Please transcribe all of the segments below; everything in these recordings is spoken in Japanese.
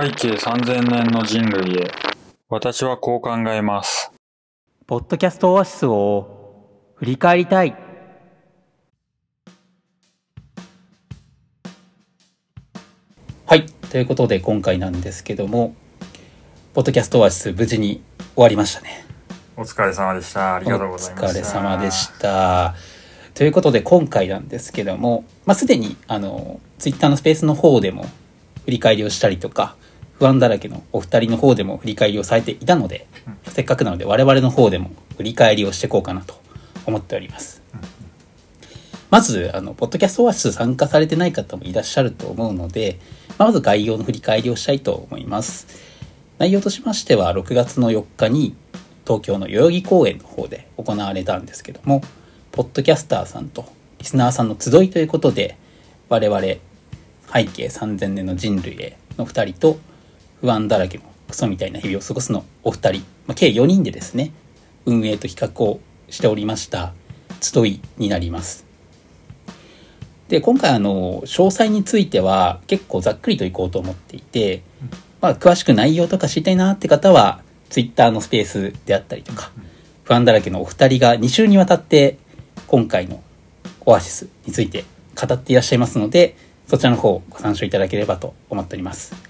背景3000年の人類へ私はこう考えますポッドキャストオアシスを振り返りたいはい。ということで今回なんですけども、ポッドキャストオアシス無事に終わりましたね。お疲れ様でしたありがとうございましたお疲れ様でした。ということで今回なんですけども、まあ、すでにあの、ツイッターのスペースの方でも振り返りをしたりとか、不安だらけのお二人の方でも振り返りをされていたので、せっかくなので我々の方でも振り返りをしていこうかなと思っております。まず、あの、ポッドキャストオアシス参加されてない方もいらっしゃると思うので、まあまず概要の振り返りをしたいと思います。内容としましては、6月の4日に東京の代々木公園の方で行われたんですけども、ポッドキャスターさんとリスナーさんの集いということで、我々、背景3000年の人類への2人と、不安だらけのクソみたいな日々を過ごすのお二人、ま、計4人でですね、運営と企画をしておりました集いになります。で、今回あの、詳細については結構ざっくりといこうと思っていて、まあ、詳しく内容とか知りたいなって方は、ツイッターのスペースであったりとか、不安だらけのお二人が2週にわたって、今回のオアシスについて語っていらっしゃいますので、そちらの方ご参照いただければと思っております。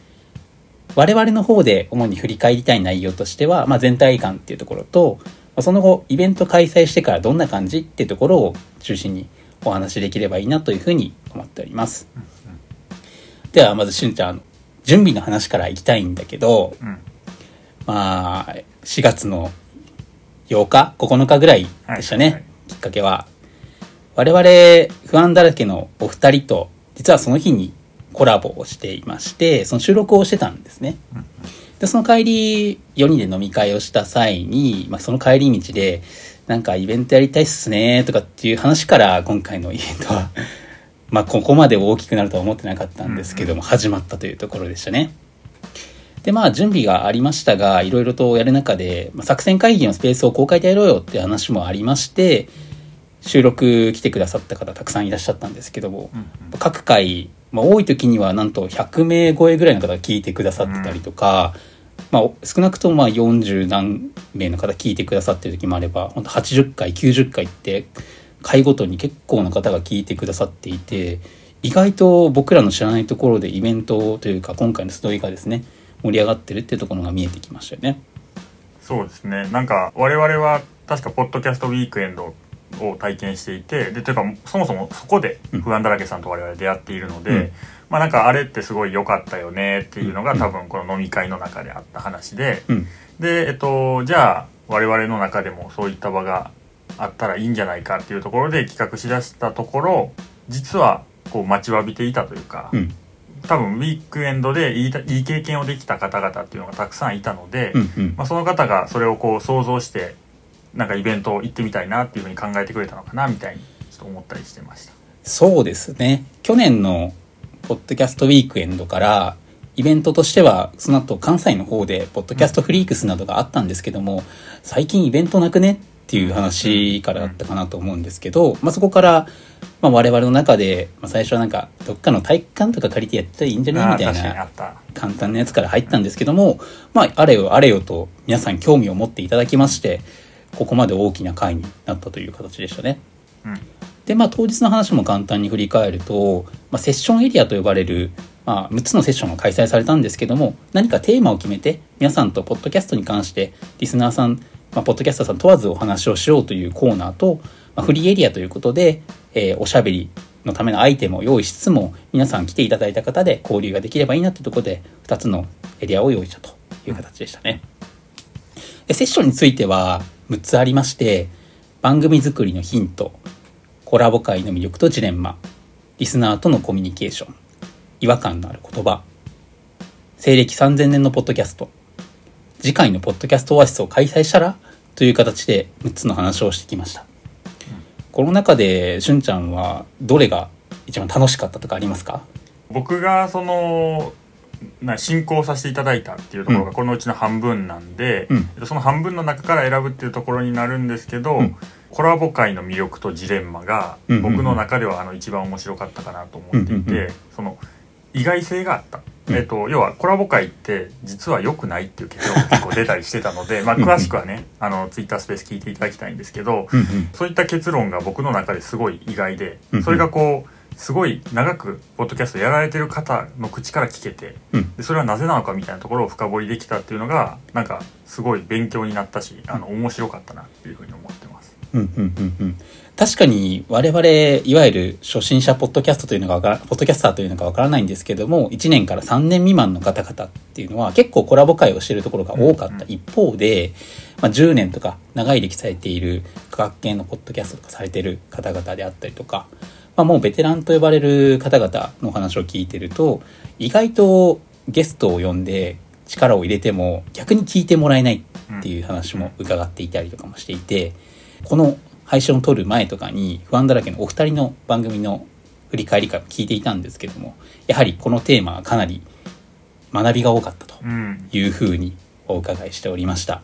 我々の方で主に振り返りたい内容としては、まあ、全体感っていうところと、まあその後イベント開催してからどんな感じっていうところを中心にお話しできればいいなというふうに思っております。ではまずしゅんちゃん、準備の話からいきたいんだけど、うんまあ、4月の8日 ?9 日ぐらいでしたね、はいはいきっかけは。我々、不安だらけのお二人と、実はその日にコラボをしていまして、その収録をしてたんですね。で、その帰り、4人で飲み会をした際に、まあ、その帰り道で、なんかイベントやりたいっすね、とかっていう話から、今回のイベントは、まあ、ここまで大きくなるとは思ってなかったんですけども、始まったというところでしたね。で、まあ、準備がありましたが、いろいろとやる中で、まあ、作戦会議のスペースを公開でやろうよっていう話もありまして、収録来てくださった方たくさんいらっしゃったんですけども、各回、まあ、多い時にはなんと100名超えぐらいの方が聞いてくださってたりとか、まあ、少なくともまあ40何名の方聞いてくださってる時もあれば、本当80回、90回って、回ごとに結構な方が聞いてくださっていて、意外と僕らの知らないところでイベントというか、今回のストーリーがですね、盛り上がってるっていうところが見えてきましたよね。そうですねなんか我々は確かポッドキャストウィークエンドを体験していてでというかそもそもそこで不安だらけさんと我々出会っているので、うんまあなんかあれってすごい良かったよねっていうのが多分この飲み会の中であった話で、うん。でえっとじゃあ我々の中でもそういった場があったらいいんじゃないかっていうところで企画しだしたところ実はこう待ちわびていたというか、うん。多分ウィークエンドでいいたいい経験をできた方々っていうのがたくさんいたので、うん。うん。まあ、その方がそれをこう想像してなんかイベントを行ってみたいなっていうふうに考えてくれたのかなみたいにちょっと思ったりしてました。そうですね。去年のポッドキャストウィークエンドから、イベントとしては、その後関西の方で、ポッドキャストフリークスなどがあったんですけども、最近イベントなくねっていう話からだったかなと思うんですけど、まあ、そこから、まあ、我々の中で、まあ、最初はなんか、どっかの体育館とか借りてやったらいいんじゃねみたいな簡単なやつから入ったんですけども、まあ、あれよあれよと皆さん興味を持っていただきまして、ここまで大きな回になったという形でしたね。うんで、まあ、当日の話も簡単に振り返ると、まあ、セッションエリアと呼ばれる、まあ、6つのセッションが開催されたんですけども、何かテーマを決めて、皆さんとポッドキャストに関して、リスナーさん、まあ、ポッドキャスターさん問わずお話をしようというコーナーと、まあ、フリーエリアということで、えーおしゃべりのためのアイテムを用意しつつも、皆さん来ていただいた方で交流ができればいいなというところで、2つのエリアを用意したという形でしたね。でセッションについては6つありまして、番組作りのヒント、コラボ会の魅力とジレンマ、リスナーとのコミュニケーション、違和感のある言葉、西暦3000年のポッドキャスト、次回のポッドキャストオアシスを開催したらという形で6つの話をしてきました。この中で、しゅんちゃんはどれが一番楽しかったとかありますか？僕がそのな進行させていただいたっていうところうん。がこのうちの半分なんで、うん。えっとその半分の中から選ぶっていうところになるんですけど、うん。コラボ会の魅力とジレンマが僕の中ではあの一番面白かったかなと思っていて、うんうんうんその意外性があった。うん。えっと、要はコラボ会って実は良くないっていう結論が 結構出たりしてたので、まあ、うん詳しくはねあのツイッタースペース聞いていただきたいんですけど、そういった結論が僕の中ですごい意外でそれがこうすごい長くポッドキャストやられてる方の口から聞けてうん。でそれはなぜなのかみたいなところを深掘りできたっていうのがなんかすごい勉強になったしあの面白かったなっていうふうに思ってます。うんうんうんうん。確かに我々いわゆる初心者ポッドキャストというのがポッドキャスターというのかわからないんですけども1年から3年未満の方々っていうのは結構コラボ会をしているところが多かった。一方で、まあ、10年とか長い歴されている科学系のポッドキャストとかされている方々であったりとか、まあ、もうベテランと呼ばれる方々のお話を聞いてると意外とゲストを呼んで力を入れても逆に聞いてもらえないっていう話も伺っていたりとかもしていてこの配信を撮る前とかに不安だらけのお二人の番組の振り返り会を聞いていたんですけどもやはりこのテーマはかなり学びが多かったとうん。いうふうにお伺いしておりました。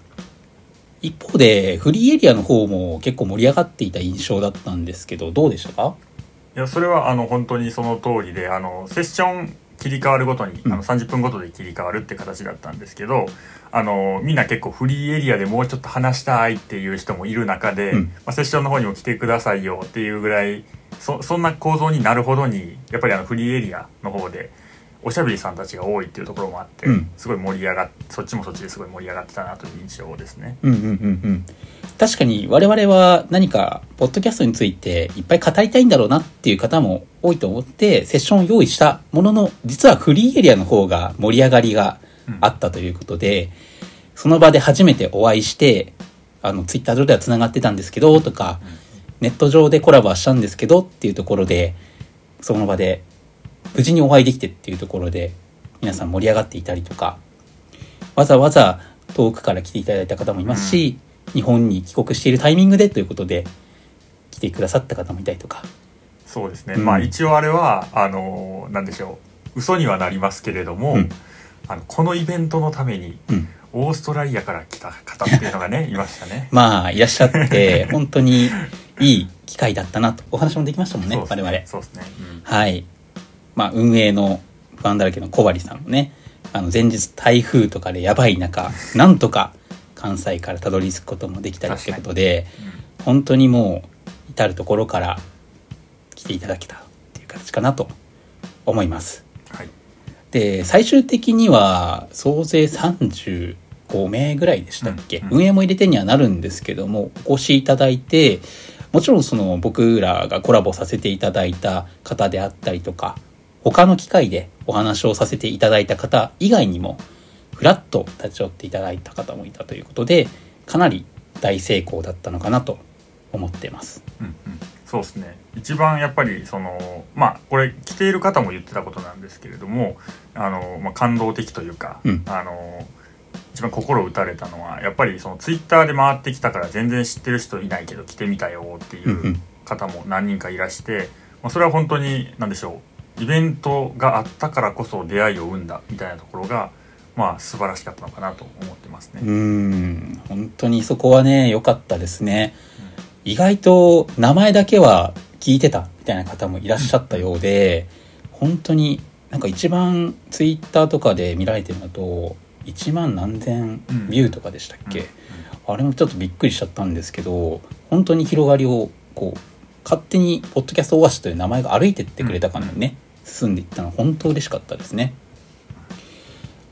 一方でフリーエリアの方も結構盛り上がっていた印象だったんですけどどうでしたか？いやそれはあの本当にその通りであのセッション切り替わるごとに、うん。あの30分ごとで切り替わるって形だったんですけどあのみんな結構フリーエリアでもうちょっと話したいっていう人もいる中で、うん。まあ、セッションの方にも来てくださいよっていうぐらいそそんな構造になるほどにやっぱりあのフリーエリアの方でおしゃべりさんたちが多いっていうところもあって、うん。すごい盛り上がっそっちもそっちですごい盛り上がってたなという印象ですね。うんうんうんうん。確かに我々は何かポッドキャストについていっぱい語りたいんだろうなっていう方も多いと思ってセッションを用意したものの実はフリーエリアの方が盛り上がりがあったということで、その場で初めてお会いしてあのツイッター上ではつながってたんですけどとかネット上でコラボはしたんですけどっていうところでその場で無事にお会いできてっていうところで皆さん盛り上がっていたりとかわざわざ遠くから来ていただいた方もいますし、日本に帰国しているタイミングでということで来てくださった方もいたりとか。そうですね、うん。まあ一応あれはあのなんでしょう。嘘にはなりますけれども、うん。あのこのイベントのためにうん。オーストラリアから来た方っていうのがね いましたね。まあいらっしゃって 本当にいい機会だったなと。お話もできましたもんねそうです我々。そうですね、うん。はいまあ運営の不安だらけの小針さんもねあの前日台風とかでやばい中なんとか関西からたどり着くこともできたりってことで本当にもう至る所から来ていただけたっていう形かなと思います。はい、で最終的には総勢35名ぐらいでしたっけ、うんうん。運営も入れてにはなるんですけどもお越しいただいてもちろんその僕らがコラボさせていただいた方であったりとか他の機会でお話をさせていただいた方以外にもフラッと立ち寄っていただいた方もいたということでかなり大成功だったのかなと思ってます。うんうん、そうですね。一番やっぱりそのまあこれ来ている方も言ってたことなんですけれどもあの、まあ、感動的というか、うん。あの一番心打たれたのはやっぱりそのツイッターで回ってきたから全然知ってる人いないけど来てみたよっていう方も何人かいらして、まあ、それは本当に何でしょうイベントがあったからこそ出会いを生んだみたいなところがまあ素晴らしかったのかなと思ってますね。うーん。本当にそこはね良かったですね。意外と名前だけは聞いてたみたいな方もいらっしゃったようで本当になんか一番ツイッターとかで見られてるのと1万何千ビューとかでしたっけ、うん。あれもちょっとびっくりしちゃったんですけど本当に広がりをこう勝手にポッドキャストオアシスという名前が歩いてってくれたかのようにね、進んでいったのは本当嬉しかったですね。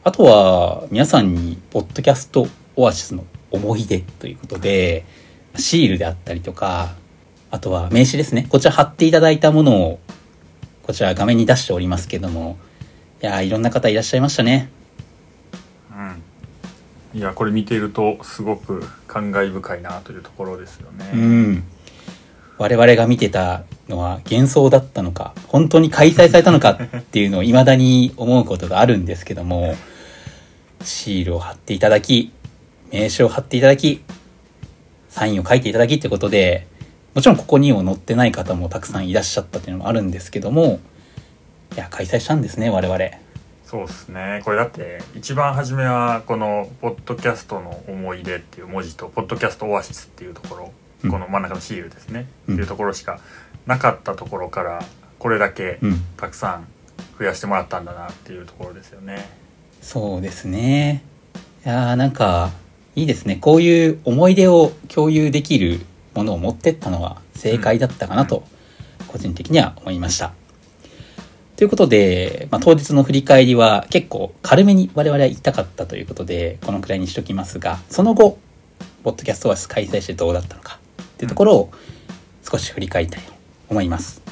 あとは皆さんにポッドキャストオアシスの思い出ということでシールであったりとかあとは名刺ですね。こちら貼っていただいたものをこちら画面に出しておりますけどもいやーいろんな方いらっしゃいましたね。うん、いやこれ見ているとすごく感慨深いなというところですよね。うん我々が見てたのは幻想だったのか本当に開催されたのかっていうのを 未だに思うことがあるんですけどもシールを貼っていただき名刺を貼っていただきサインを書いていただきってことでもちろんここにも載ってない方もたくさんいらっしゃったっていうのもあるんですけどもいや開催したんですね我々。そうですね。これだって一番初めはこの「ポッドキャストの思い出」っていう文字と「ポッドキャストオアシス」っていうところ、この真ん中のシールですね、うん。っていうところしかなかったところからこれだけうん。たくさん増やしてもらったんだなっていうところですよね。そうですね。いやーなんか、いいですね。こういう思い出を共有できるものを持ってったのは正解だったかなと、個人的には思いました。ということで、まあ、当日の振り返りは結構軽めに我々は言いたかったということで、このくらいにしときますが、その後、ポッドキャストは開催してどうだったのかっていうところを少し振り返りたいと思います。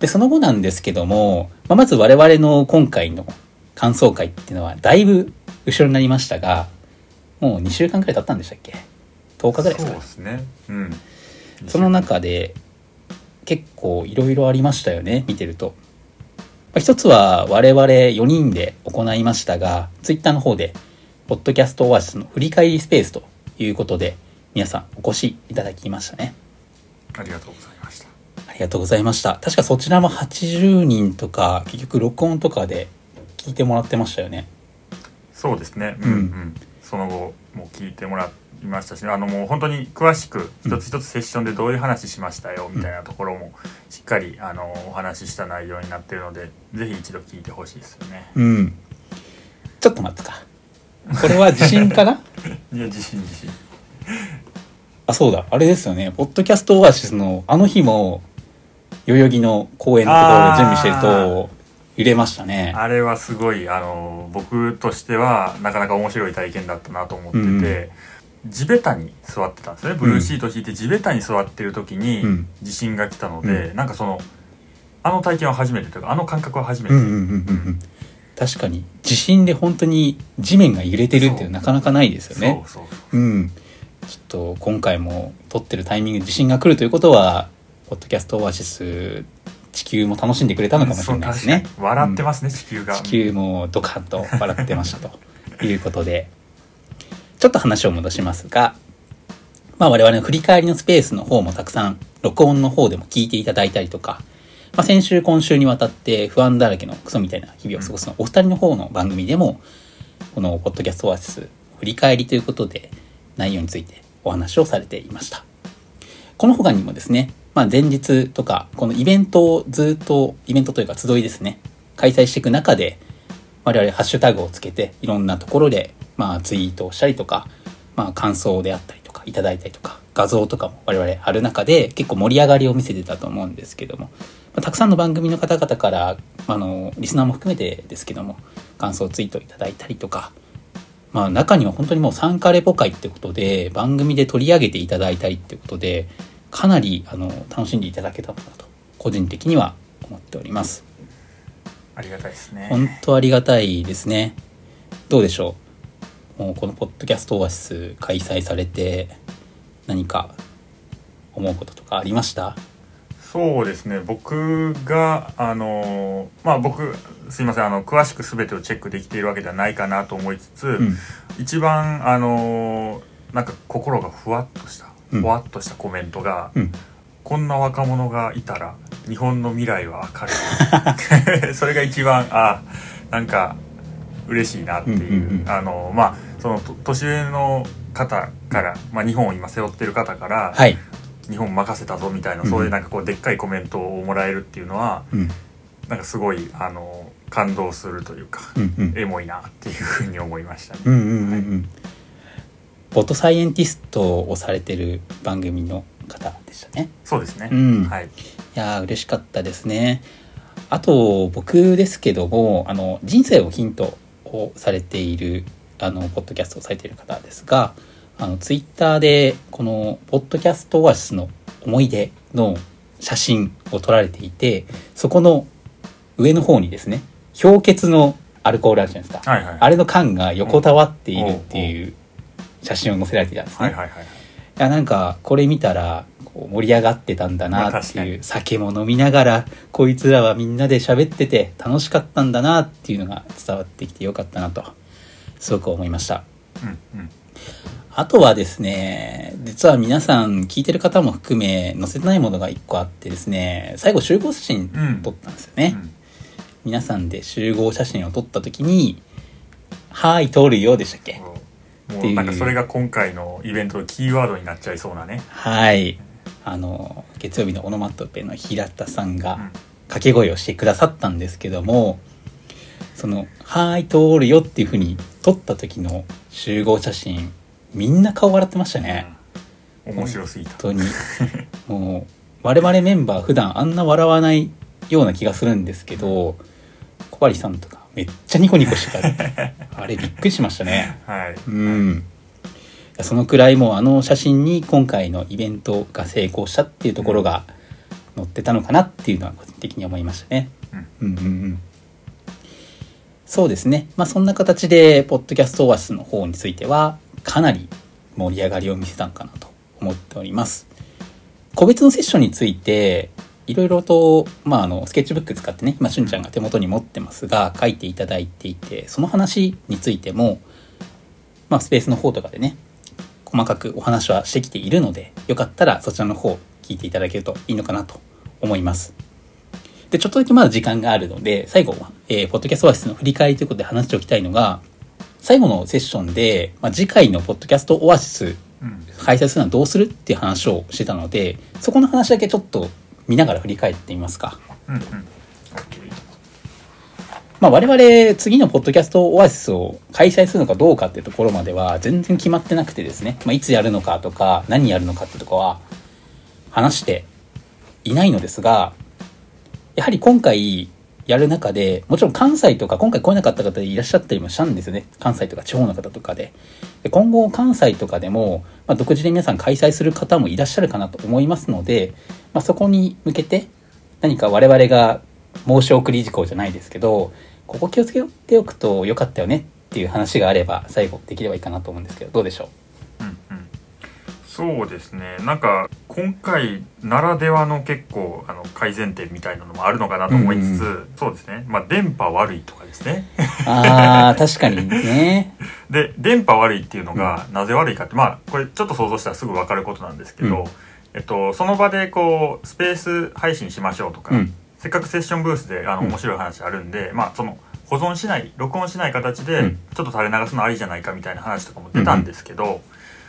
で、その後なんですけども、まあ、まず我々の今回の感想会っていうのはだいぶ後ろになりましたが、もう2週間くらい経ったんでしたっけ ?10 日ぐらいですかそうですねうんその中で結構いろいろありましたよね、見てると。まあ一つは我々4人で行いましたが、ツイッターの方で、ポッドキャストオアシスの振り返りスペースということで、皆さんお越しいただきましたね。ありがとうございましたありがとうございました。確かそちらも80人とか、結局録音とかで聞いてもらってましたよね。そうですね、ううんんうん、その後も聞いてもらいましたしあのもう本当に詳しく一つ一つセッションでどういう話しましたよみたいなところもしっかりあのお話しした内容になっているのでぜひ一度聞いてほしいですよねうん。ちょっと待ってか。これは地震かな？いや自信自信あ、そうだ。あれですよね。ポッドキャストオアシスのあの日も、代々木の公園のところで準備してると、揺れましたね。あれはすごいあの僕としてはなかなか面白い体験だったなと思ってて、うん地べたに座ってたんですねブルーシート敷いて地べたに座ってる時にうん地震が来たので、うなんかそのあの体験は初めてというかあの感覚は初めて、うんうんうんうんうん。確かに、地震で本当に地面が揺れてるっていうそうなかなかないですよね。そうそううん。ちょっと今回も撮ってるタイミングで地震が来るということは、ポッドキャストオアシス、地球も楽しんでくれたのかもしれないですね。笑ってますね、地球が。地球もドカンと笑ってましたということで、ちょっと話を戻しますが、まあ我々の振り返りのスペースの方もたくさん録音の方でも聞いていただいたりとか、まあ先週今週にわたって不安だらけのクソみたいな日々を過ごすのお二人の方の番組でも、このポッドキャストオアシス振り返りということで内容についてお話をされていました。この他にもですね、まあ前日とか、このイベントをずっと、イベントというか集いですね、開催していく中で、我々ハッシュタグをつけて、いろんなところで、まあツイートをしたりとか、まあ感想であったりとか、いただいたりとか、画像とかも我々ある中で、結構盛り上がりを見せてたと思うんですけども、ま、たくさんの番組の方々から、あの、リスナーも含めてですけども、感想ツイートいただいたりとか、まあ中には本当にもう参加レポ会ってことで番組で取り上げていただいたりってことでかなりあの楽しんでいただけたのかなと個人的には思っております。ありがたいですね。本当ありがたいですね。どうでしょう？もうこのポッドキャストオアシス開催されて何か思うこととかありました？そうですね。僕があのまあ僕すいません。あの詳しく全てをチェックできているわけではないかなと思いつつ、うん。一番あのなんか心がふわっとしたうん。ふわっとしたコメントが、うん。こんな若者がいたら日本の未来は明るい。それが一番あなんか嬉しいなっていう,、うんうんうんあのまあそのと年上の方から、まあ、日本を今背負ってる方から、はい、日本任せたぞみたいな、うん。そういうなんかこうでっかいコメントをもらえるっていうのはうん。なんかすごいあの感動するというか、うんうん。エモいなっていうふうに思いましたね。うんうんうんうん。ボットサイエンティストをされてる番組の方でしたね。そうですね、うん。はい。いやー嬉しかったですね。あと僕ですけどもあの人生をヒントをされているあのポッドキャストをされている方ですがあのツイッターでこのポッドキャストオアシスの思い出の写真を撮られていてそこの上の方にですね氷結のアルコールあるじゃないですか、はいはいあれの缶が横たわっているっていう写真を載せられていたんですね。はいはいはいい。やなんかこれ見たら盛り上がってたんだなっていう酒も飲みながらこいつらはみんなで喋ってて楽しかったんだなっていうのが伝わってきてよかったなとすごく思いました。うんうんあとはですね実は皆さん聞いてる方も含め載せてないものが一個あってですね最後集合写真うん撮ったんですよね、うん。皆さんで集合写真を撮った時に「はい撮るよ」でしたっけ？もっていう。うなんかそれが今回のイベントのキーワードになっちゃいそうなね。はい。あの、月曜日のオノマトペの平田さんが、うん。掛け声をしてくださったんですけども、その、はーい、通るよっていう風に撮った時の集合写真、みんな顔笑ってましたね。面白すぎた本当に。もう、我々メンバー普段あんな笑わないような気がするんですけど、小針さんとかめっちゃニコニコしてた。あれびっくりしましたね。はいうん。そのくらいもうあの写真に今回のイベントが成功したっていうところが載ってたのかなっていうのは個人的に思いましたね。うんうんうんうん。そうですね。まあそんな形で、ポッドキャストオアシスの方については、かなり盛り上がりを見せたのかなと思っております。個別のセッションについて、いろいろと、まあ、あの、スケッチブック使ってね、今、しゅんちゃんが手元に持ってますが、書いていただいていて、その話についても、まあ、スペースの方とかでね、細かくお話はしてきているので、よかったらそちらの方聞いていただけるといいのかなと思います。で、ちょっとだけまだ時間があるので、最後は、えー、ポッドキャストオアシスの振り返りということで話しておきたいのが、最後のセッションで、まあ、次回のポッドキャストオアシスうん。開催するのはどうするっていう話をしてたので、そこの話だけちょっと見ながら振り返ってみますか。うんうん。まあ我々次のポッドキャストオアシスを開催するのかどうかっていうところまでは全然決まってなくてですね、まあ、いつやるのかとか何やるのかってとこは話していないのですが、やはり今回やる中で、もちろん関西とか今回来れなかった方でいらっしゃったりもしたんですよね。関西とか地方の方とかで。で今後関西とかでも、まあ、独自で皆さん開催する方もいらっしゃるかなと思いますので、まあ、そこに向けて何か我々が申し送り事項じゃないですけど、ここ気をつけておくとよかったよねっていう話があれば最後できればいいかなと思うんですけど、どうでしょう？そうですね。なんか今回ならではの結構あの改善点みたいなのもあるのかなと思いつつ、うんそうですね。まあ電波悪いとかですね。うああ、確かにね。で電波悪いっていうのがなぜ悪いかってまあこれちょっと想像したらすぐ分かることなんですけど、うん。えっと、その場でこうスペース配信しましょうとか、うん。せっかくセッションブースであのうん。面白い話あるんで、まあその保存しない録音しない形でうん。ちょっと垂れ流すのありじゃないかみたいな話とかも出たんですけど、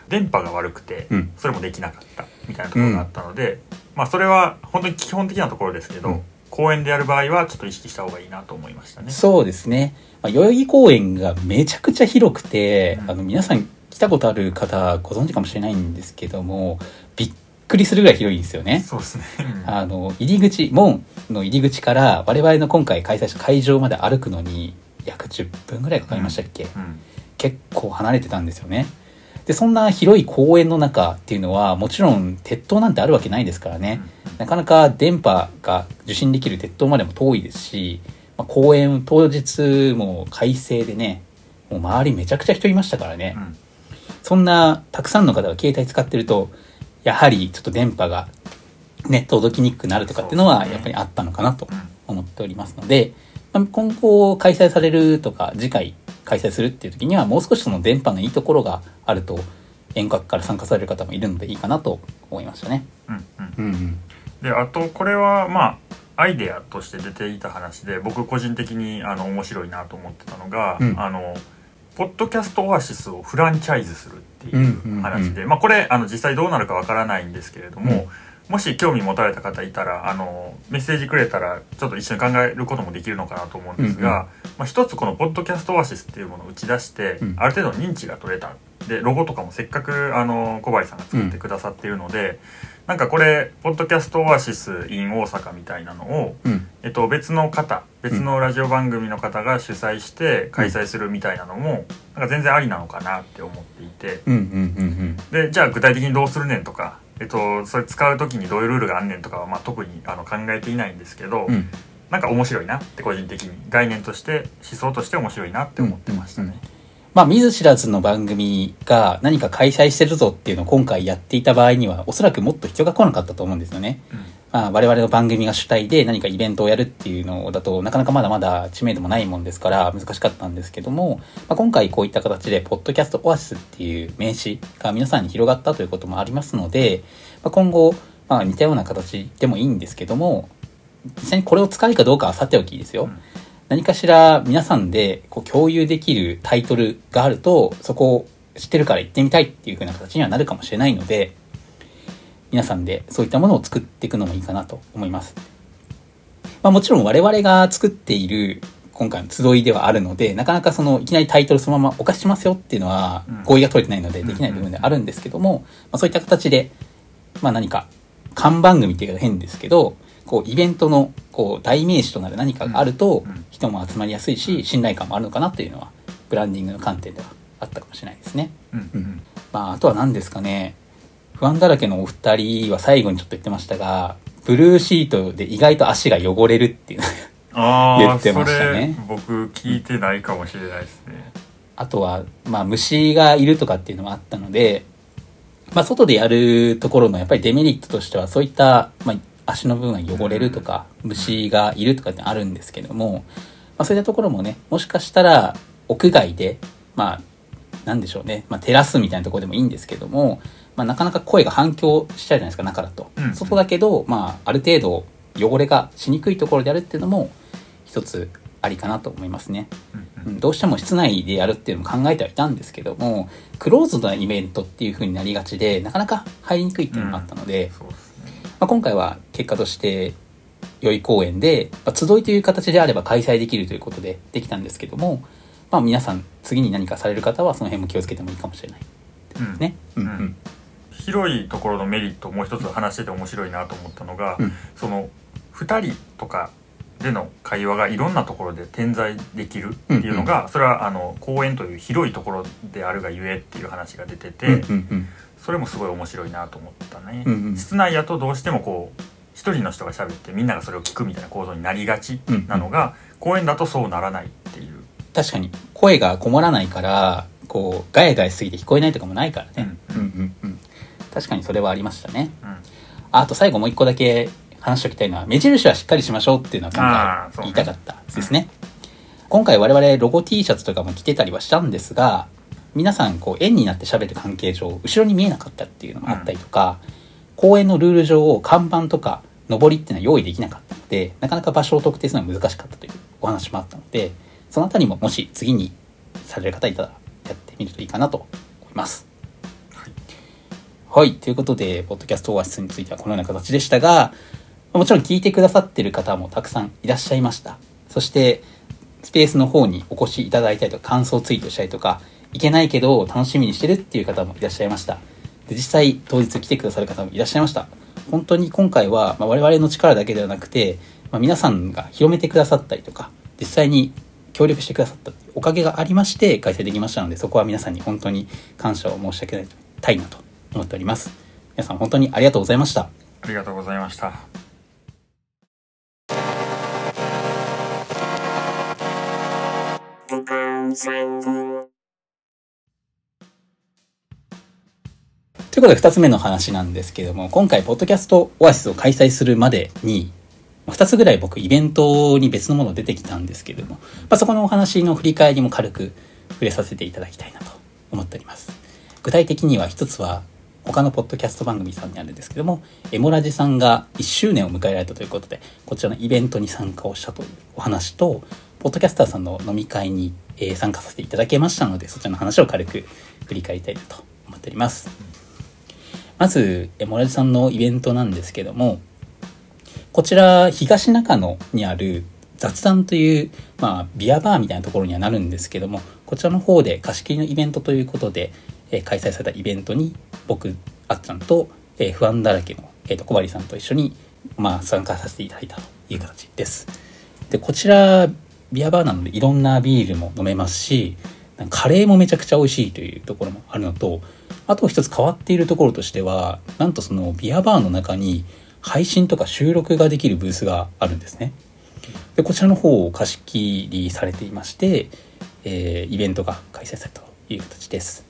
電波が悪くてうんそれもできなかったみたいなところがあったので、まあそれは本当に基本的なところですけど、うん公演でやる場合はちょっと意識した方がいいなと思いましたね。そうですね。まあ、代々木公園がめちゃくちゃ広くて、うんあの、皆さん来たことある方ご存知かもしれないんですけども、びっくりするぐらい広いんですよね。そうですね。うんあの、入り口、門の入り口から我々の今回開催した会場まで歩くのに約10分ぐらいかかりましたっけ、うん結構離れてたんですよね。で、そんな広い公園の中っていうのは、もちろん鉄塔なんてあるわけないですからね。なかなか電波が受信できる鉄塔までも遠いですし、まあ、公演当日も快晴でね、もう周りめちゃくちゃ人いましたからね。うんそんなたくさんの方が携帯使ってると、やはりちょっと電波がね、届きにくくなるとかっていうのはやっぱりあったのかなとうん思っておりますので、まあ今後開催されるとか、次回開催するっていう時にはもう少しその電波のいいところがあると、遠隔から参加される方もいるのでいいかなと思いましたね。うんうんうんうん。であとこれはまあアイデアとして出ていた話で僕個人的にあの面白いなと思ってたのが、うんあのポッドキャストオアシスをフランチャイズするっていう話で、うんまあこれあの実際どうなるかわからないんですけれども、もし興味持たれた方いたらあのメッセージくれたらちょっと一緒に考えることもできるのかなと思うんですが、うんうん。まあ、一つこのポッドキャストオアシスっていうものを打ち出して、うん。ある程度認知が取れた。でロゴとかもせっかくあの小林さんが作ってくださっているので、なんかこれポッドキャストオアシス in 大阪みたいなのを、うん。えっと、別の方別のラジオ番組の方が主催して開催するみたいなのも、なんか全然ありなのかなって思っていて。うんうんうん。でじゃあ具体的にどうするねんとか、えっと、それ使う時にどういうルールがあんねんとかは、まあ、特にあの考えていないんですけど、うん。うん。なんか面白いなって個人的に概念として思想として面白いなって思ってましたね。まあ、見ず知らずの番組が何か開催してるぞっていうのを今回やっていた場合には、おそらくもっと人が来なかったと思うんですよね。まあ、我々の番組が主体で何かイベントをやるっていうのだとなかなかまだまだ知名度もないもんですから難しかったんですけども、まあ、今回こういった形でポッドキャストオアシスっていう名詞が皆さんに広がったということもありますので、まあ、今後、まあ、似たような形でもいいんですけども実際にこれを使うかどうかはさておきですよ、うん。何かしら皆さんでこう共有できるタイトルがあるとそこを知ってるから行ってみたいっていう風な形にはなるかもしれないので皆さんでそういったものを作っていくのもいいかなと思います。まあもちろん我々が作っている今回の集いではあるので、なかなかそのいきなりタイトルそのままお貸ししますよっていうのはうん合意が取れてないのでできない部分であるんですけども、まあそういった形で、まあ何か、看番組っていうか変ですけど、こうイベントのこう代名詞となる何かがあると人も集まりやすいし、信頼感もあるのかなっていうのは、ブランディングの観点ではあったかもしれないですね。うんうんまあ、あとは何ですかね。不安だらけのお二人は最後にちょっと言ってましたが、ブルーシートで意外と足が汚れるっていう。言ってましたそねれ僕聞いてないかもしれないですね。あとは、まあ、虫がいるとかっていうのもあったので、まあ、外でやるところのやっぱりデメリットとしては、そういった、まあ、足の部分が汚れるとか、虫がいるとかってあるんですけども、まあ、そういったところもね、もしかしたら、屋外で、まあ、なんでしょうね、まあ、テラスみたいなところでもいいんですけども、まあ、なかなか声が反響しちゃうじゃないですか、中だと。うん外だけど、まあ、ある程度、汚れがしにくいところでやるっていうのも、一つありかなと思いますね。うんうんどうしても室内でやるっていうのも考えてはいたんですけども、クローズドなイベントっていう風になりがちで、なかなか入りにくいっていうのもあったので、そうですねまあ、今回は結果として、良い公演で、まあ、集いという形であれば開催できるということでできたんですけども、まあ皆さん次に何かされる方はその辺も気をつけてもいいかもしれないうんね。うんううんん。広いところのメリットをもう一つ話してて面白いなと思ったのが、うん。その2人とかでの会話がいろんなところで点在できるっていうのが、それはあの公園という広いところであるがゆえっていう話が出てて、うんうんうん。それもすごい面白いなと思ったね、うんうん。室内やとどうしてもこう一人の人が喋ってみんながそれを聞くみたいな構造になりがちなのが、公園だとそうならないっていう、確かに声がこもらないから、こう、ガヤガヤしすぎて聞こえないとかもないからね。うんうん。うんうん。確かにそれはありましたね。うんあと最後もう一個だけ話しておきたいのは、目印はしっかりしましょうっていうのは今回言いたかったですね。今回我々ロゴ T シャツとかも着てたりはしたんですが、皆さんこう円になって喋る関係上、後ろに見えなかったっていうのもあったりとか、公園のルール上、看板とか上りっていうのは用意できなかったので、なかなか場所を特定するのは難しかったというお話もあったので、そのあたりももし次にされる方いたらやってみるといいかなと思います。はい。ということで、ポッドキャストオアシスについてはこのような形でしたが、もちろん聞いてくださってる方もたくさんいらっしゃいました。そして、スペースの方にお越しいただいたりとか、感想ツイートしたりとか、いけないけど楽しみにしてるっていう方もいらっしゃいました。で実際、当日来てくださる方もいらっしゃいました。本当に今回は、ま、我々の力だけではなくて、まあ、皆さんが広めてくださったりとか、実際に協力してくださったおかげがありまして開催できましたので、そこは皆さんに本当に感謝を申し上げたいなと思っております。皆さん本当にありがとうございました。ありがとうございましたということで二つ目の話なんですけども、今回ポッドキャストオアシスを開催するまでに、二つぐらい僕イベントに別のもの出てきたんですけども、まあ、そこのお話の振り返りも軽く触れさせていただきたいなと思っております。具体的には一つは他のポッドキャスト番組さんにあるんですけども、エモラジさんが1周年を迎えられたということで、こちらのイベントに参加をしたというお話と、ポッドキャスターさんの飲み会に、え参加させていただけましたので、そちらの話を軽く振り返りたいなと思っております。まず、エモラジさんのイベントなんですけども、こちら、東中野にある雑談という、まあ、ビアバーみたいなところにはなるんですけども、こちらの方で貸し切りのイベントということで、え開催されたイベントに、僕、あっちゃんと、え不安だらけの、えーと、小針さんと一緒に、まあ、参加させていただいたという形です。で、こちら、ビアバーなのでいろんなビールも飲めますし、カレーもめちゃくちゃ美味しいというところもあるのと、あと一つ変わっているところとしては、なんとそのビアバーの中に配信とか収録ができるブースがあるんですね。で、こちらの方を貸し切りされていまして、えーイベントが開催されたという形です。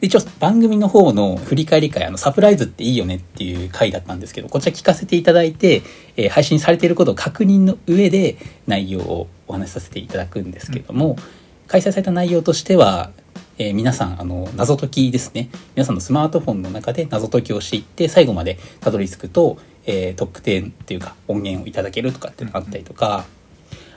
で一応番組の方の振り返り会、あの、サプライズっていいよねっていう回だったんですけど、こちら聞かせていただいて、えー配信されていることを確認の上で内容をお話しさせていただくんですけども、開催された内容としては、えー皆さん、あの、謎解きですね。皆さんのスマートフォンの中で謎解きをしていって、最後までたどり着くと、えー特典っていうか音源をいただけるとかっていうのがあったりとか、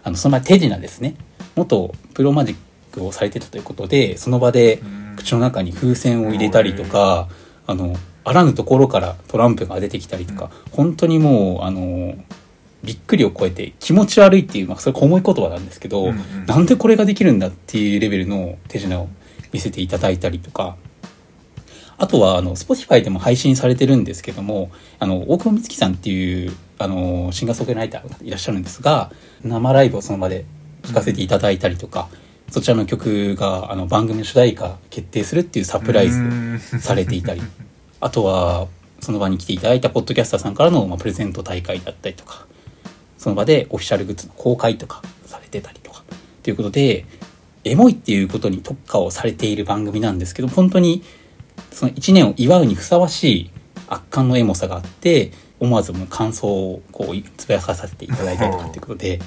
あの、その前手品ですね。元プロマジックをされてたということで、その場で口の中に風船を入れたりとか、あの、あらぬところからトランプが出てきたりとか、本当にもう、あの、びっくりを超えて気持ち悪いっていう、まあ、それ重い言葉なんですけど、うんうん。なんでこれができるんだっていうレベルの手品を見せていただいたりとか、あとは、あの、Spotify でも配信されてるんですけども、あの、大久保美月さんっていう、あの、シンガーソングライターがいらっしゃるんですが、生ライブをその場で聴かせていただいたりとか、そちらの曲が、あの、番組の主題歌決定するっていうサプライズうん。されていたり、あとは、その場に来ていただいたポッドキャスターさんからの、まあ、プレゼント大会だったりとか、その場でオフィシャルグッズの公開とかされてたりとか、ということで、エモいっていうことに特化をされている番組なんですけど、本当にその1年を祝うにふさわしい圧巻のエモさがあって、思わずもう感想をこうつぶやかさせていただいたりとかっていうことで、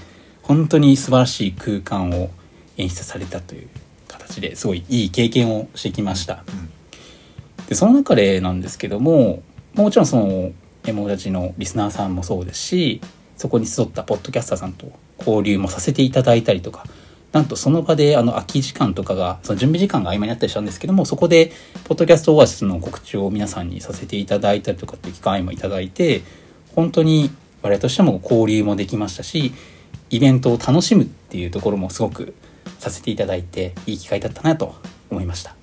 本当に素晴らしい空間を演出されたという形ですごいいい経験をしてきました。でその中でなんですけどももちろんそのエモラジのリスナーさんもそうですしそこに集ったポッドキャスターさんと交流もさせていただいたりとかなんとその場であの空き時間とかがその準備時間が合間にあったりしたんですけどもそこでポッドキャストオアシスの告知を皆さんにさせていただいたりとかっていう機会もいただいて本当に我々としても交流もできましたしイベントを楽しむっていうところもすごくさせていただいていい機会だったなと思いました。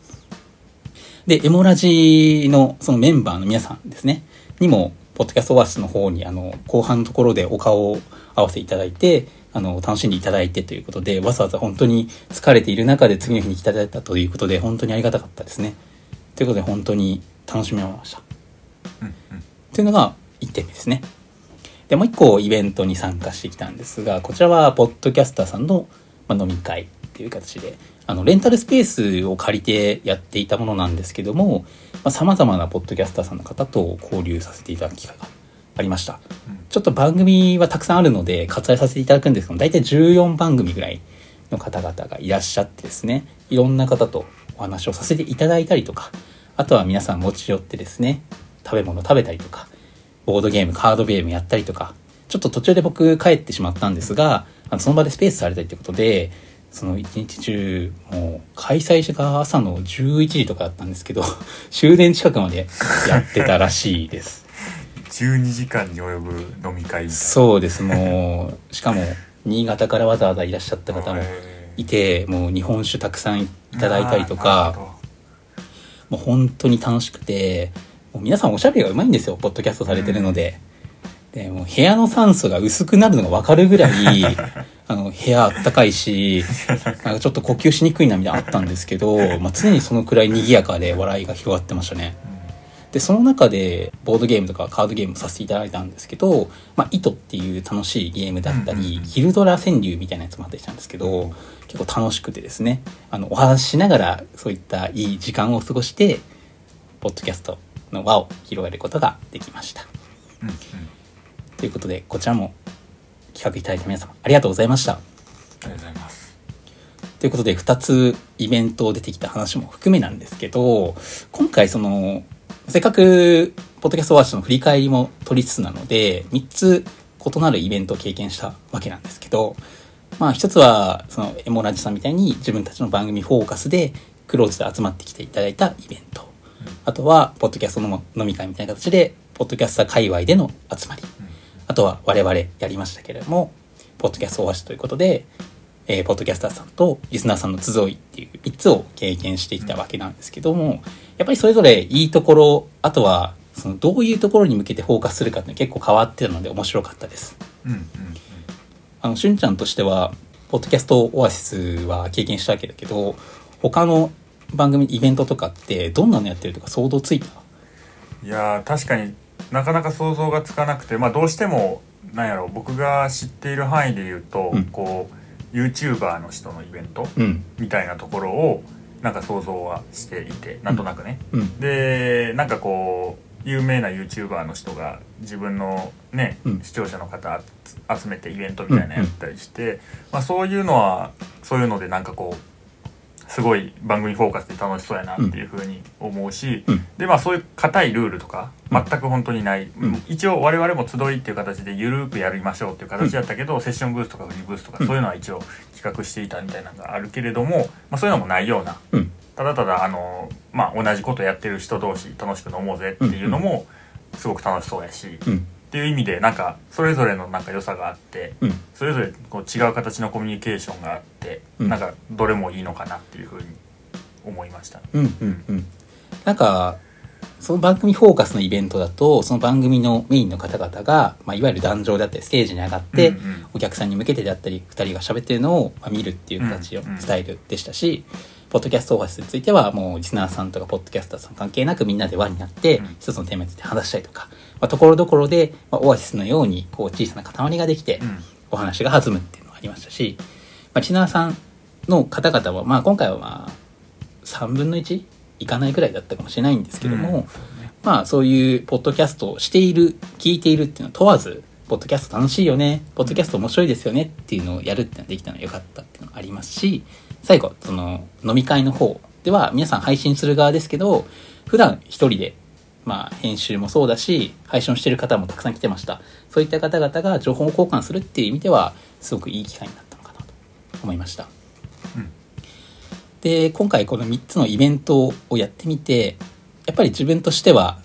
で、エモラジのそのメンバーの皆さんですね、にも、ポッドキャストオアシスの方に、あの、後半のところでお顔を合わせていただいて、あの、楽しんでいただいてということで、わざわざ本当に疲れている中で次の日に来ていただいたということで、本当にありがたかったですね。ということで、本当に楽しめました。うんうんというのが1点目ですね。で、もう1個イベントに参加してきたんですが、こちらは、ポッドキャスターさんの、まあ、飲み会っていう形で、あの、レンタルスペースを借りてやっていたものなんですけども、まあ、様々なポッドキャスターさんの方と交流させていただく機会がありました。ちょっと番組はたくさんあるので割愛させていただくんですけども、大体14番組ぐらいの方々がいらっしゃってですね、いろんな方とお話をさせていただいたりとか、あとは皆さん持ち寄ってですね、食べ物食べたりとか、ボードゲーム、カードゲームやったりとか、ちょっと途中で僕帰ってしまったんですが、あのその場でスペースされたいうことで、その一日中、もう開催者が朝の11時とかだったんですけど、終電近くまでやってたらしいです。12時間に及ぶ飲み会そうです、もう、しかも、新潟からわざわざいらっしゃった方もへいて、もう日本酒たくさんいーただいたりとかもう本当に楽しくて、もう皆さんおしゃべりがうまいんですよ、ポッドキャストされてるので。で、もう部屋の酸素が薄くなるのがわかるぐらい、あの、部屋あったかいし、なんかちょっと呼吸しにくいなみたいなのあったんですけど、まあ常にそのくらい賑やかで笑いが広がってましたね。で、その中で、ボードゲームとかカードゲームさせていただいたんですけど、まあ、糸っていう楽しいゲームだったり、うんうんうんヒルドラ川柳みたいなやつもあったりしたんですけど、結構楽しくてですね、あの、お話ししながら、そういったいい時間を過ごして、ポッドキャストの輪を広げることができました。うんうんということで、こちらも企画いただいた皆様、ありがとうございました。ありがとうございますということで、2つイベント出てきた話も含めなんですけど、今回その、せっかく、ポッドキャストワーシの振り返りも取りつつなので、3つ異なるイベントを経験したわけなんですけど、まあ一つは、その、エモラジさんみたいに自分たちの番組フォーカスで、クローズで集まってきていただいたイベント。あとは、ポッドキャストの飲み会みたいな形で、ポッドキャスター界隈での集まり。あとは我々やりましたけれども、ポッドキャストオアシスということで、えーポッドキャスターさんとリスナーさんの集いっていう3つを経験してきたわけなんですけども、やっぱりそれぞれいいところ、あとは、そのどういうところに向けてフォーカスするかって結構変わってたので面白かったです。うんうんあの、しゅんちゃんとしては、ポッドキャストオアシスは経験したわけだけど、他の番組、イベントとかってどんなのやってるとか想像ついた？いやー確かになかなか想像がつかなくてまあどうしてもなんやろ僕が知っている範囲で言うと、うん。こう YouTuber の人のイベントうん。みたいなところをなんか想像はしていてなんとなくね、うん。でなんかこう有名な YouTuber の人が自分のね、うん。視聴者の方集めてイベントみたいなのやったりして、まあ、そういうのはそういうのでなんかこうすごい番組フォーカスで楽しそうやなっていうふうに思うし、うん。でまあそういう硬いルールとかうん。全く本当にない、うん。一応我々も集いっていう形でゆるくやりましょうっていう形だったけど、セッションブースとかフリーブースとかうん。そういうのは一応企画していたみたいなのがあるけれども、まあ、そういうのもないような。うん。ただただあの、まあ、同じことやってる人同士楽しく飲もうぜっていうのもすごく楽しそうやし、うん。っていう意味でなんかそれぞれのなんか良さがあってうん。それぞれこう違う形のコミュニケーションがあって、うん。なんかどれもいいのかなっていうふうに思いました。うんうんうん。なんかその番組フォーカスのイベントだとその番組のメインの方々が、まあ、いわゆる壇上だったりステージに上がって、うんうん。お客さんに向けてであったり2人が喋ってるのをまあ見るっていう形のうんうん。スタイルでしたし、ポッドキャストオファスについてはもうリスナーさんとかポッドキャスターさん関係なくみんなで輪になってうん。一つのテーマについて話したりとか、まあ、ところどころで、まあ、オアシスのようにこう小さな塊ができて、うん。お話が弾むっていうのがありましたし、まあ、リスナーさんの方々は、まあ、今回はまあ3分の1いかないぐらいだったかもしれないんですけども、うん。まあそういうポッドキャストをしている聞いているっていうのを問わずポッドキャスト楽しいよねポッドキャスト面白いですよねっていうのをやるっていうのができたのが良かったっていうのがありますし最後その飲み会の方では皆さん配信する側ですけど普段一人でまあ編集もそうだし配信をしてる方もたくさん来てました。そういった方々が情報交換するっていう意味ではすごくいい機会になったのかなと思いました。うん。で今回この3つのイベントをやってみてやっぱり自分としては、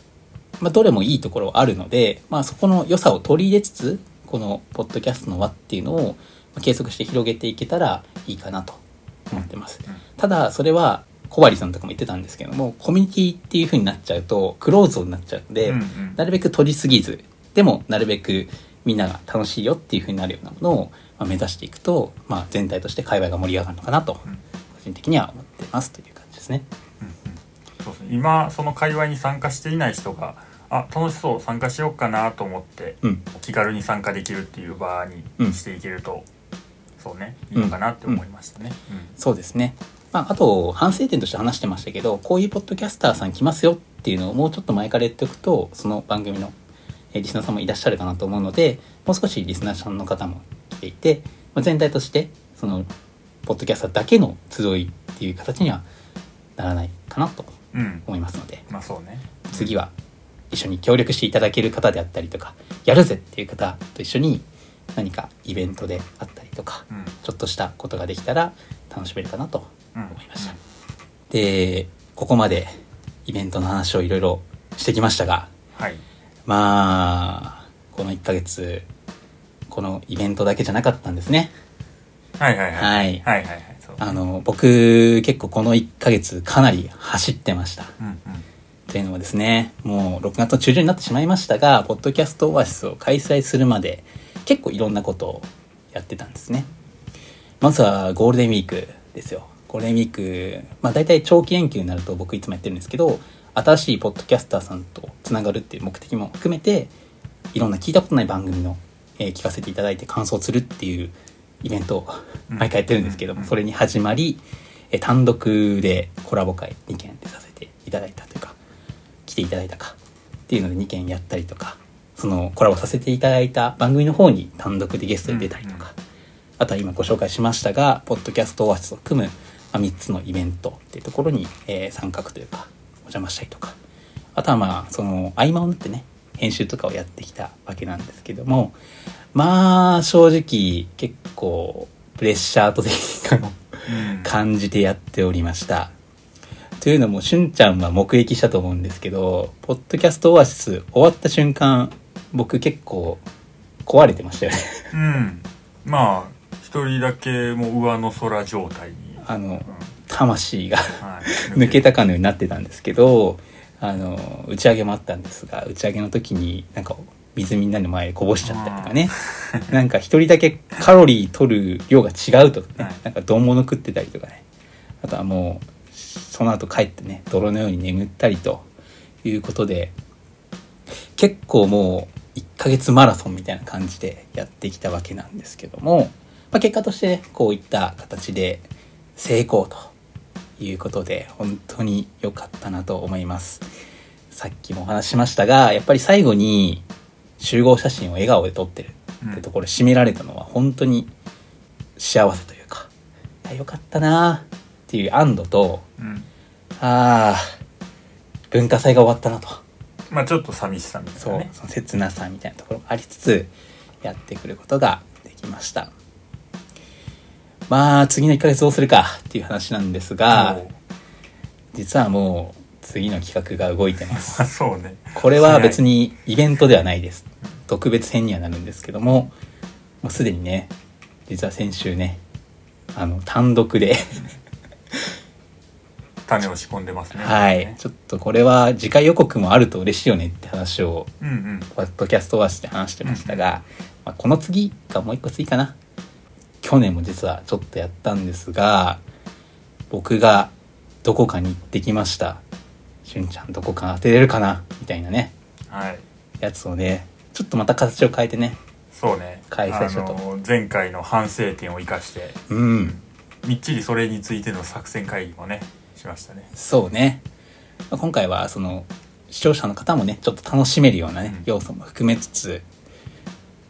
まあ、どれもいいところはあるので、まあ、そこの良さを取り入れつつこのポッドキャストの輪っていうのをまあ継続して広げていけたらいいかなと思ってます、うんただそれは小針さんとかも言ってたんですけどもコミュニティっていう風になっちゃうとクローズドになっちゃうので、うんうん。なるべく閉じすぎずでもなるべくみんなが楽しいよっていう風になるようなものを、まあ、目指していくと、まあ、全体として会話が盛り上がるのかなと、うん。個人的には思ってますという感じですね。うんうん。そうですね。今その会話に参加していない人があ楽しそう参加しようかなと思ってうん。気軽に参加できるっていう場うん。にしていけると、そうねいいのかなって思いましたね。そうですね。まあ、あと、反省点として話してましたけど、こういうポッドキャスターさん来ますよっていうのをもうちょっと前から言っておくと、その番組のえーリスナーさんもいらっしゃるかなと思うので、もう少しリスナーさんの方も来ていて、まあ、全体として、その、ポッドキャスターだけの集いっていう形にはならないかなとうん、うん思いますので、まあそうね。次は一緒に協力していただける方であったりとか、やるぜっていう方と一緒に何かイベントであったりとか、うんちょっとしたことができたら楽しめるかなとうん思いました。で、ここまでイベントの話をいろいろしてきましたが、はい。まあ、この1ヶ月、このイベントだけじゃなかったんですね。はいはいはい。はいはいはい。あの、僕、結構この1ヶ月かなり走ってました。うんうん。というのもですね、もう6月の中旬になってしまいましたが、ポッドキャストオアシスを開催するまで、結構いろんなことをやってたんですね。まずはゴールデンウィークですよ。ゴールデンウィーク、まあ大体長期連休になると僕いつもやってるんですけど、新しいポッドキャスターさんとつながるっていう目的も含めて、いろんな聞いたことない番組の、えー聞かせていただいて感想するっていうイベントをうん毎回やってるんですけども、うんそれに始まり、えー単独でコラボ会2件でさせていただいたというか、来ていただいたかっていうので2件やったりとか、そのコラボさせていただいた番組の方に単独でゲストで出たりとか、あとは今ご紹介しましたが、ポッドキャストオアシスを組む、まあ、3つのイベントっていうところに、えー参画というか、お邪魔したりとか、あとはまあ、その合間を縫ってね、編集とかをやってきたわけなんですけども、まあ、正直結構プレッシャーと責任感をうん。感じてやっておりました。というのも、しゅんちゃんは目撃したと思うんですけど、ポッドキャストオアシス終わった瞬間、僕結構壊れてましたよね。うん。まあ、一人だけもう上の空状態に。あのうん、魂がはい、抜けたかのようになってたんですけど、あの、打ち上げもあったんですが、打ち上げの時になんか水みんなの前でこぼしちゃったりとかね、なんか一人だけカロリー取る量が違うとかね、はいなんか丼物食ってたりとかね、あとはもう、その後帰ってね、泥のように眠ったりということで、結構もう1ヶ月マラソンみたいな感じでやってきたわけなんですけども、まあ、結果としてね、こういった形で成功ということで、本当に良かったなと思います。さっきもお話ししましたが、やっぱり最後に集合写真を笑顔で撮ってるってところで締められたのは本当に幸せというか、いや良かったなっていう安堵と、うん。ああ、文化祭が終わったなと。まあちょっと寂しさみたいなね。その切なさみたいなところがありつつ、やってくることができました。まあ、次の1ヶ月どうするかっていう話なんですが、実はもう次の企画が動いてます。あ そうね。これは別にイベントではないです。特別編にはなるんですけども、もうすでにね、実は先週ね、あの、単独で種を仕込んでますね。はい、ちょっとこれは次回予告もあると嬉しいよねって話を、うんうん。ポッドキャストワースで話してましたが、まあ、この次がもう一個次かな。去年も実はちょっとやったんですが、僕がどこかに行ってきました。しゅんちゃんどこか当てれるかな？みたいなね、はい。やつをね、ちょっとまた形を変えてね、そうね。開催したと前回の反省点を生かしてうん、みっちりそれについての作戦会議もねしましたねそうね。まあ今回はその視聴者の方もね、ちょっと楽しめるようなね、うん要素も含めつつ、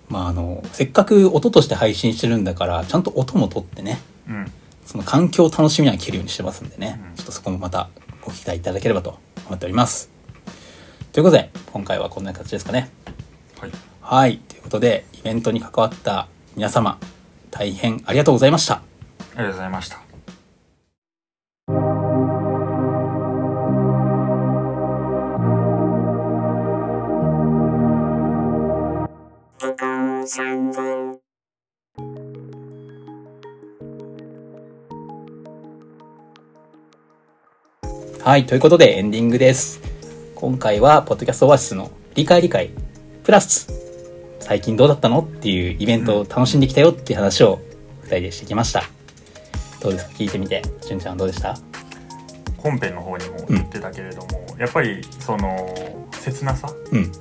まああの、せっかく音として配信してるんだから、ちゃんと音も取ってね、うんその環境を楽しみながら聞けるようにしてますんでね、うんちょっとそこもまたご期待いただければと思っております。ということで、今回はこんな形ですかね。はいはい。ということで、イベントに関わった皆様、大変ありがとうございました。ありがとうございましたはい。ということで、エンディングです。今回は、ポッドキャストオアシスの理解理解、プラス、最近どうだったのっていうイベントを楽しんできたよっていう話を二人でしてきました。どうですか？聞いてみて。じゅんちゃんどうでした？本編の方にも言ってたけれども、やっぱりその切なさ、うん。うん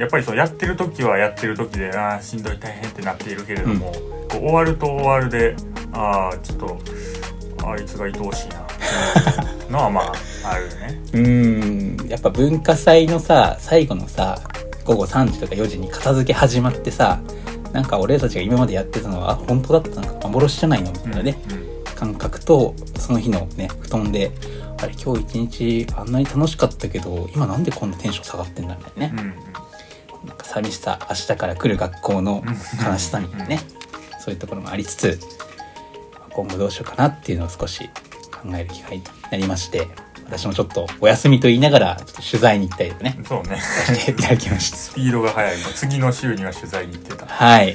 やっぱりそうやってる時はやってる時であーしんどい大変ってなっているけれども、こう終わると終わるでああちょっとあいつが愛おしいなのはまああるよね。うーん。やっぱ文化祭のさ、最後のさ、午後3時とか4時に片付け始まってさ、なんか俺たちが今までやってたのは本当だったのか幻じゃないのみたいなね、うん感覚と、その日のね、布団で、あれ今日一日あんなに楽しかったけど、今なんでこんなテンション下がってんだみたいなね。うんうんなんか寂しさ、明日から来る学校の悲しさみたいなね。そういうところもありつつ、今後どうしようかなっていうのを少し考える機会になりまして、私もちょっとお休みと言いながら、ちょっと取材に行ったりとかね、そうねしていただきました。スピードが速い次の週には取材に行ってた。はい。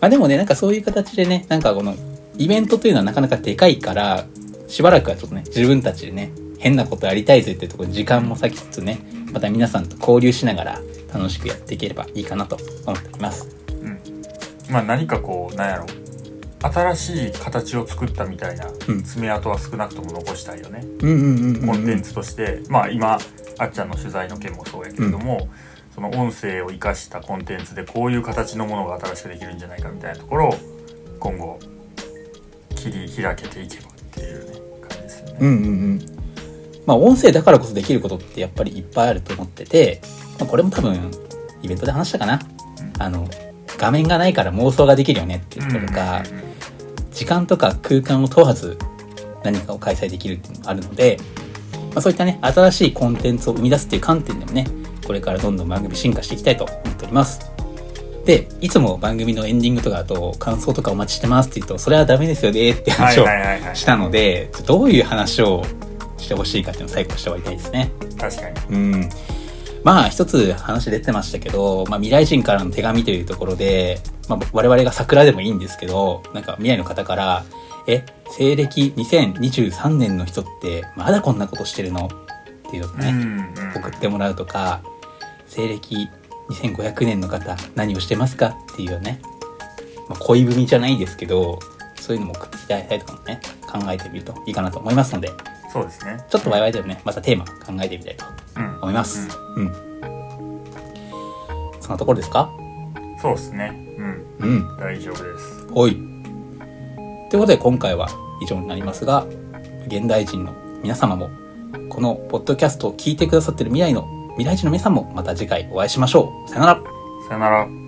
まあでもね、なんかそういう形でね、なんかこのイベントというのはなかなかでかいから、しばらくはちょっとね、自分たちでね、変なことやりたいぜっていうところに時間も割きつつね、また皆さんと交流しながら楽しくやっていければいいかなと思っております。うんまあ何かこうなんやろ新しい形を作ったみたいなうん爪痕は少なくとも残したいよね。うんうんうんうん、コンテンツとして、まあ今あっちゃんの取材の件もそうやけれども、その音声を生かしたコンテンツでこういう形のものが新しくできるんじゃないかみたいなところを今後切り開けていけばっていうね感じですよね。うんうんうん。まあ音声だからこそできることってやっぱりいっぱいあると思ってて、まあ、これも多分イベントで話したかな。あの、画面がないから妄想ができるよねっていうところとか、時間とか空間を問わず何かを開催できるっていうのがあるので、まあ、そういったね、新しいコンテンツを生み出すっていう観点でもね、これからどんどん番組進化していきたいと思っております。で、いつも番組のエンディングとかだと感想とかお待ちしてますって言うと、それはダメですよねって話をしたので、どういう話をしてほしいかっていうのを最後して終わりたいですね。確かに。うん。まあ、一つ話出てましたけど、まあ、未来人からの手紙というところで、まあ、我々が桜でもいいんですけど、なんか未来の方から、え、西暦2023年の人って、まだこんなことしてるの？っていうのをね、送ってもらうとか、西暦2500年の方、何をしてますか？っていうね、まあ、恋文じゃないですけど、そういうのも送っていただいたりとかもね、考えてみるといいかなと思いますので、そうですね。ちょっと我々でもね、またテーマ考えてみたいと。うん思います。うん。そんなところですか？そうですね。うん。うん。大丈夫です。おい。ということで今回は以上になりますが、現代人の皆様も、このポッドキャストを聞いてくださってる未来の未来人の皆さんもまた次回お会いしましょう。さよなら。さよなら。